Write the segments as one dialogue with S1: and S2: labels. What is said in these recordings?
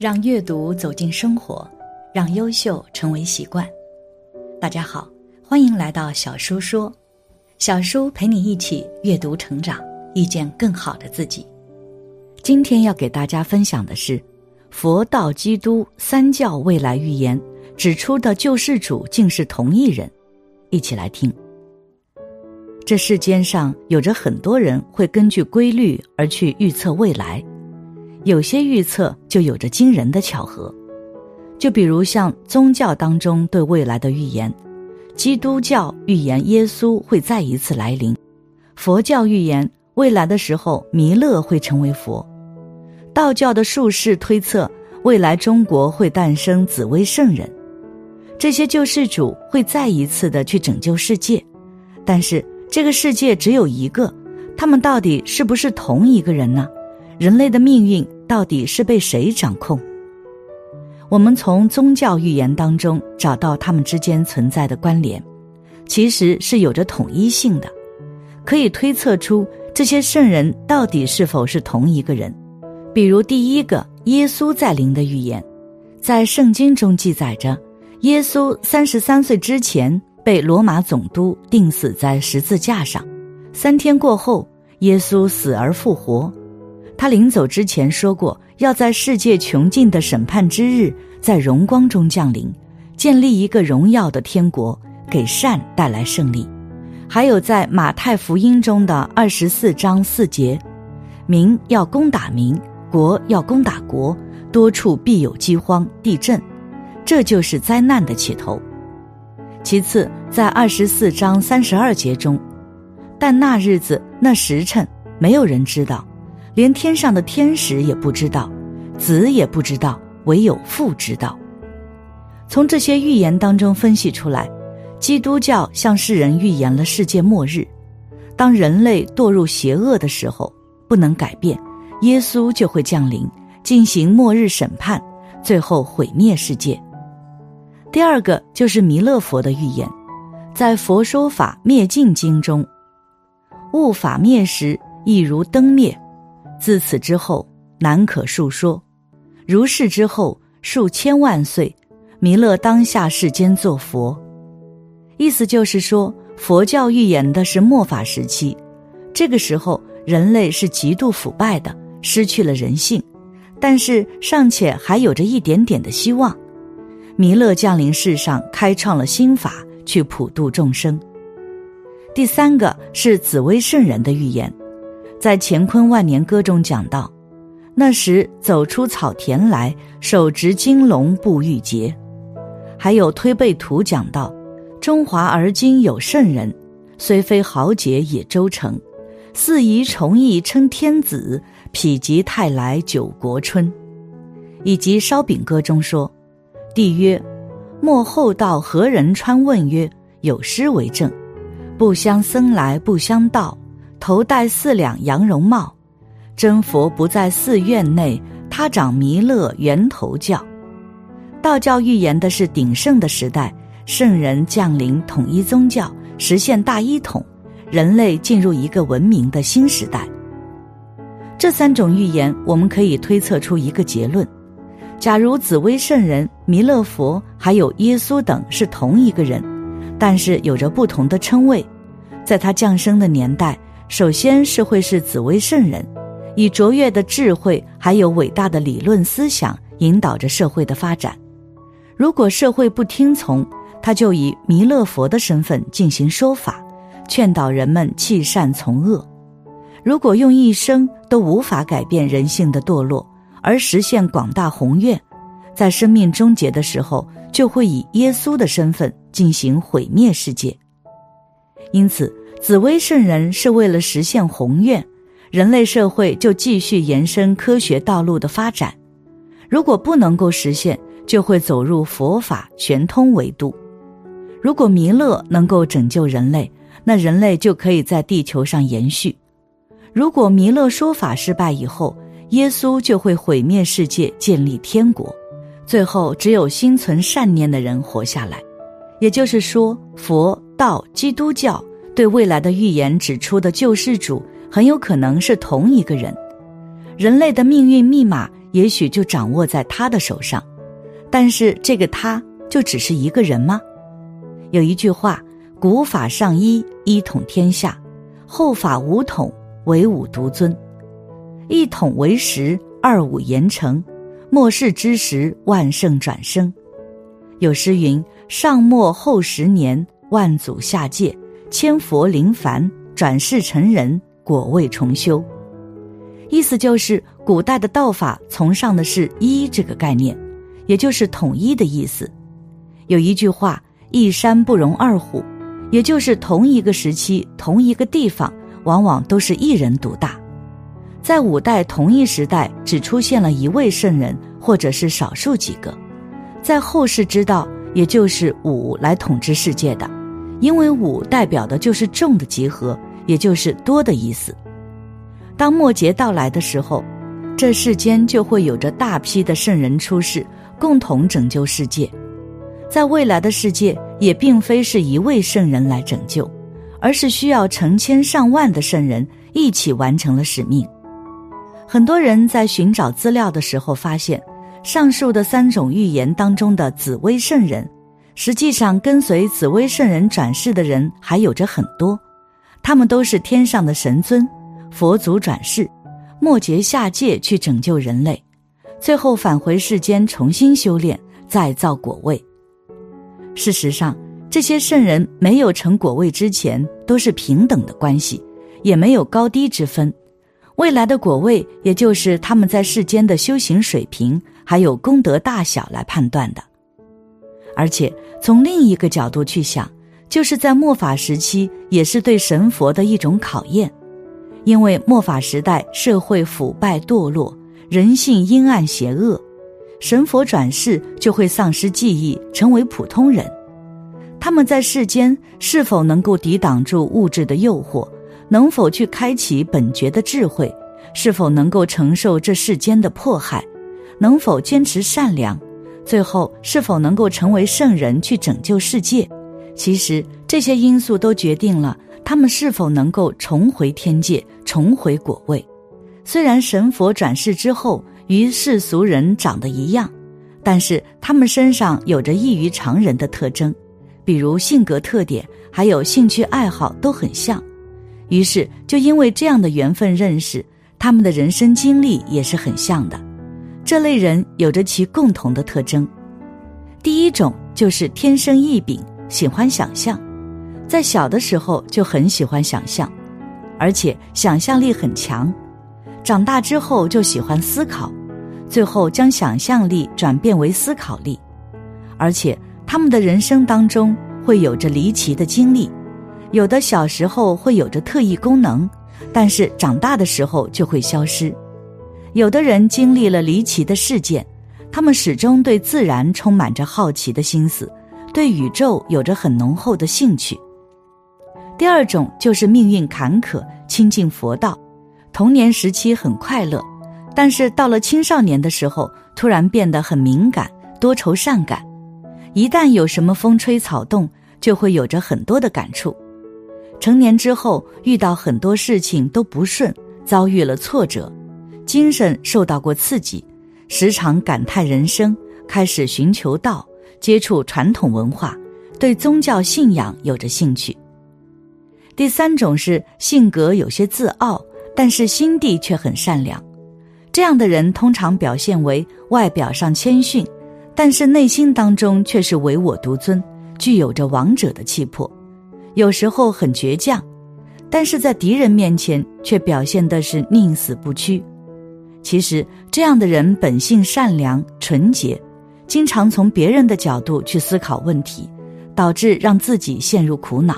S1: 让阅读走进生活，让优秀成为习惯。大家好，欢迎来到小叔说，小叔陪你一起阅读成长，遇见更好的自己。今天要给大家分享的是佛道基督三教未来预言指出的救世主竟是同一人，一起来听。这世间上有着很多人会根据规律而去预测未来。有些预测就有着惊人的巧合，就比如像宗教当中对未来的预言，基督教预言耶稣会再一次来临，佛教预言未来的时候弥勒会成为佛，道教的术士推测未来中国会诞生紫薇圣人，这些救世主会再一次的去拯救世界，但是这个世界只有一个，他们到底是不是同一个人呢？人类的命运到底是被谁掌控？我们从宗教预言当中找到他们之间存在的关联，其实是有着统一性的，可以推测出这些圣人到底是否是同一个人。比如第一个耶稣在灵的预言，在圣经中记载着，耶稣三十三岁之前被罗马总督钉死在十字架上，三天过后，耶稣死而复活。他临走之前说过，要在世界穷尽的审判之日，在荣光中降临，建立一个荣耀的天国，给善带来胜利。还有在马太福音中的二十四章四节，民要攻打民，国要攻打国，多处必有饥荒、地震，这就是灾难的起头。其次，在二十四章三十二节中，但那日子、那时辰，没有人知道。连天上的天使也不知道，子也不知道，唯有父知道。从这些预言当中分析出来，基督教向世人预言了世界末日。当人类堕入邪恶的时候，不能改变，耶稣就会降临，进行末日审判，最后毁灭世界。第二个就是弥勒佛的预言，在《佛说法灭尽经》中，物法灭时，亦如灯灭。自此之后，难可述说。如是之后，数千万岁，弥勒当下世间作佛。意思就是说，佛教预言的是末法时期，这个时候人类是极度腐败的，失去了人性，但是尚且还有着一点点的希望。弥勒降临世上，开创了新法，去普度众生。第三个是紫薇圣人的预言。在《乾坤万年歌》中讲到，那时走出草田来，手执金龙步玉洁。还有《推背图》讲到，中华而今有圣人，虽非豪杰也周成，四夷崇义称天子，否极泰来九国春。以及《烧饼歌》中说，帝曰：莫后道何人穿问曰：有诗为证，不相僧来不相道。头戴四两羊绒帽，真佛不在寺院内，他掌弥勒圆头教。道教预言的是鼎盛的时代，圣人降临，统一宗教，实现大一统，人类进入一个文明的新时代。这三种预言，我们可以推测出一个结论：假如紫薇圣人、弥勒佛还有耶稣等是同一个人，但是有着不同的称谓，在他降生的年代。首先是会是紫薇圣人，以卓越的智慧还有伟大的理论思想引导着社会的发展。如果社会不听从，他就以弥勒佛的身份进行说法，劝导人们弃善从恶。如果用一生都无法改变人性的堕落，而实现广大宏愿，在生命终结的时候，就会以耶稣的身份进行毁灭世界。因此。紫薇圣人是为了实现宏愿，人类社会就继续延伸科学道路的发展。如果不能够实现，就会走入佛法玄通维度。如果弥勒能够拯救人类，那人类就可以在地球上延续。如果弥勒说法失败以后，耶稣就会毁灭世界，建立天国，最后只有心存善念的人活下来。也就是说，佛道基督教。对未来的预言指出的救世主很有可能是同一个人，人类的命运密码也许就掌握在他的手上。但是这个他就只是一个人吗？有一句话：“古法上一，一统天下；后法五统，唯吾独尊。一统为实，二五言成。末世之时，万圣转生。”有诗云：“上末后十年，万祖下界，千佛临凡，转世成人，果位重修。”意思就是，古代的道法崇尚的是一这个概念。也就是统一的意思。有一句话：“一山不容二虎”，也就是同一个时期、同一个地方，往往都是一人独大。在五代同一时代，只出现了一位圣人，或者是少数几个。在后世之道，也就是五来统治世界的，因为五代表的就是众的集合，也就是多的意思。当末节到来的时候，这世间就会有着大批的圣人出世。共同拯救世界，在未来的世界也并非是一位圣人来拯救，而是需要成千上万的圣人一起完成了使命。很多人在寻找资料的时候发现，上述的三种预言当中的紫薇圣人，实际上跟随紫薇圣人转世的人还有着很多，他们都是天上的神尊，佛祖转世，末劫下界去拯救人类。最后返回世间重新修炼，再造果位。事实上，这些圣人没有成果位之前都是平等的关系，也没有高低之分。未来的果位，也就是他们在世间的修行水平还有功德大小来判断的。而且从另一个角度去想，就是在末法时期，也是对神佛的一种考验，因为末法时代社会腐败堕落。人性阴暗邪恶，神佛转世就会丧失记忆，成为普通人。他们在世间是否能够抵挡住物质的诱惑？能否去开启本觉的智慧？是否能够承受这世间的迫害？能否坚持善良？最后是否能够成为圣人去拯救世界？其实这些因素都决定了他们是否能够重回天界，重回果位。虽然神佛转世之后与世俗人长得一样，但是他们身上有着异于常人的特征，比如性格特点，还有兴趣爱好都很像。于是就因为这样的缘分认识，他们的人生经历也是很像的。这类人有着其共同的特征，第一种就是天生异禀，喜欢想象，在小的时候就很喜欢想象，而且想象力很强。长大之后就喜欢思考，最后将想象力转变为思考力，而且他们的人生当中会有着离奇的经历，有的小时候会有着特异功能，但是长大的时候就会消失。有的人经历了离奇的事件，他们始终对自然充满着好奇的心思，对宇宙有着很浓厚的兴趣。第二种就是命运坎坷，亲近佛道。童年时期很快乐，但是到了青少年的时候，突然变得很敏感、多愁善感。一旦有什么风吹草动，就会有着很多的感触。成年之后，遇到很多事情都不顺，遭遇了挫折，精神受到过刺激，时常感叹人生，开始寻求道，接触传统文化，对宗教信仰有着兴趣。第三种是性格有些自傲。但是心地却很善良，这样的人通常表现为外表上谦逊，但是内心当中却是唯我独尊，具有着王者的气魄。有时候很倔强，但是在敌人面前却表现的是宁死不屈。其实这样的人本性善良纯洁，经常从别人的角度去思考问题，导致让自己陷入苦恼。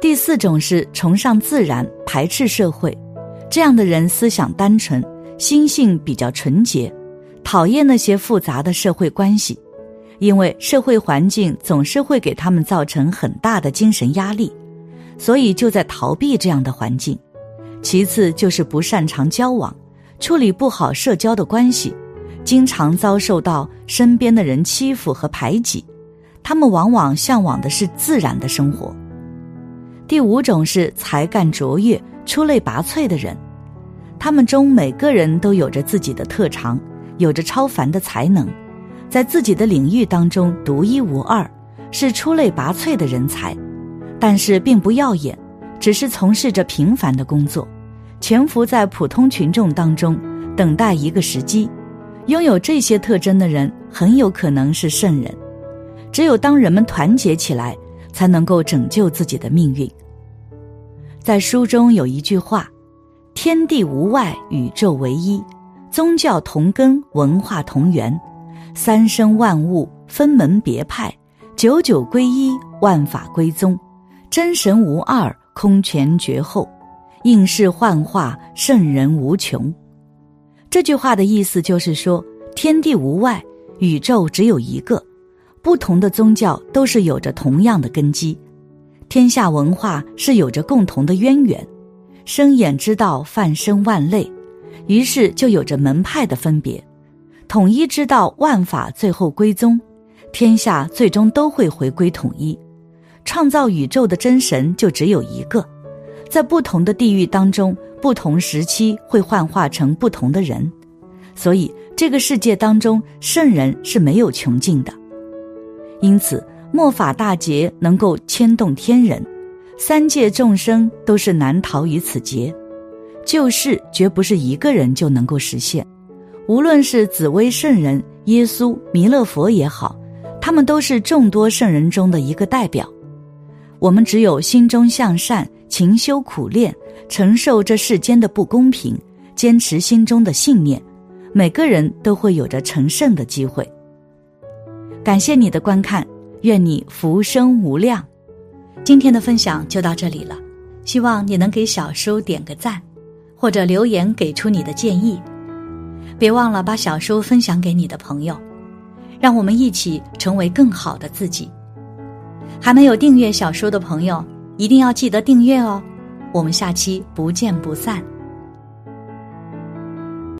S1: 第四种是崇尚自然，排斥社会。这样的人思想单纯，心性比较纯洁，讨厌那些复杂的社会关系，因为社会环境总是会给他们造成很大的精神压力，所以就在逃避这样的环境。其次就是不擅长交往，处理不好社交的关系，经常遭受到身边的人欺负和排挤。他们往往向往的是自然的生活。第五种是才干卓越、出类拔萃的人。他们中每个人都有着自己的特长，有着超凡的才能，在自己的领域当中独一无二，是出类拔萃的人才，但是并不耀眼，只是从事着平凡的工作，潜伏在普通群众当中，等待一个时机。拥有这些特征的人，很有可能是圣人。只有当人们团结起来，才能够拯救自己的命运。在书中有一句话：“天地无外，宇宙唯一；宗教同根，文化同源。三生万物分门别派，九九归一，万法归宗。真神无二，空前绝后。应世幻化，圣人无穷。”这句话的意思就是说，天地无外，宇宙只有一个，不同的宗教都是有着同样的根基，天下文化是有着共同的渊源，生眼之道泛生万类，于是就有着门派的分别，统一之道万法最后归宗，天下最终都会回归统一，创造宇宙的真神就只有一个，在不同的地域当中。不同时期会幻化成不同的人，所以这个世界当中圣人是没有穷尽的。因此，末法大劫能够牵动天人，三界众生都是难逃于此劫。救世绝不是一个人就能够实现，无论是紫薇圣人、耶稣、弥勒佛也好，他们都是众多圣人中的一个代表。我们只有心中向善，勤修苦练。承受这世间的不公平，坚持心中的信念，每个人都会有着成圣的机会。感谢你的观看，愿你福生无量。今天的分享就到这里了，希望你能给小叔点个赞，或者留言给出你的建议。别忘了把小叔分享给你的朋友，让我们一起成为更好的自己。还没有订阅小叔的朋友，一定要记得订阅哦。我们下期不见不散。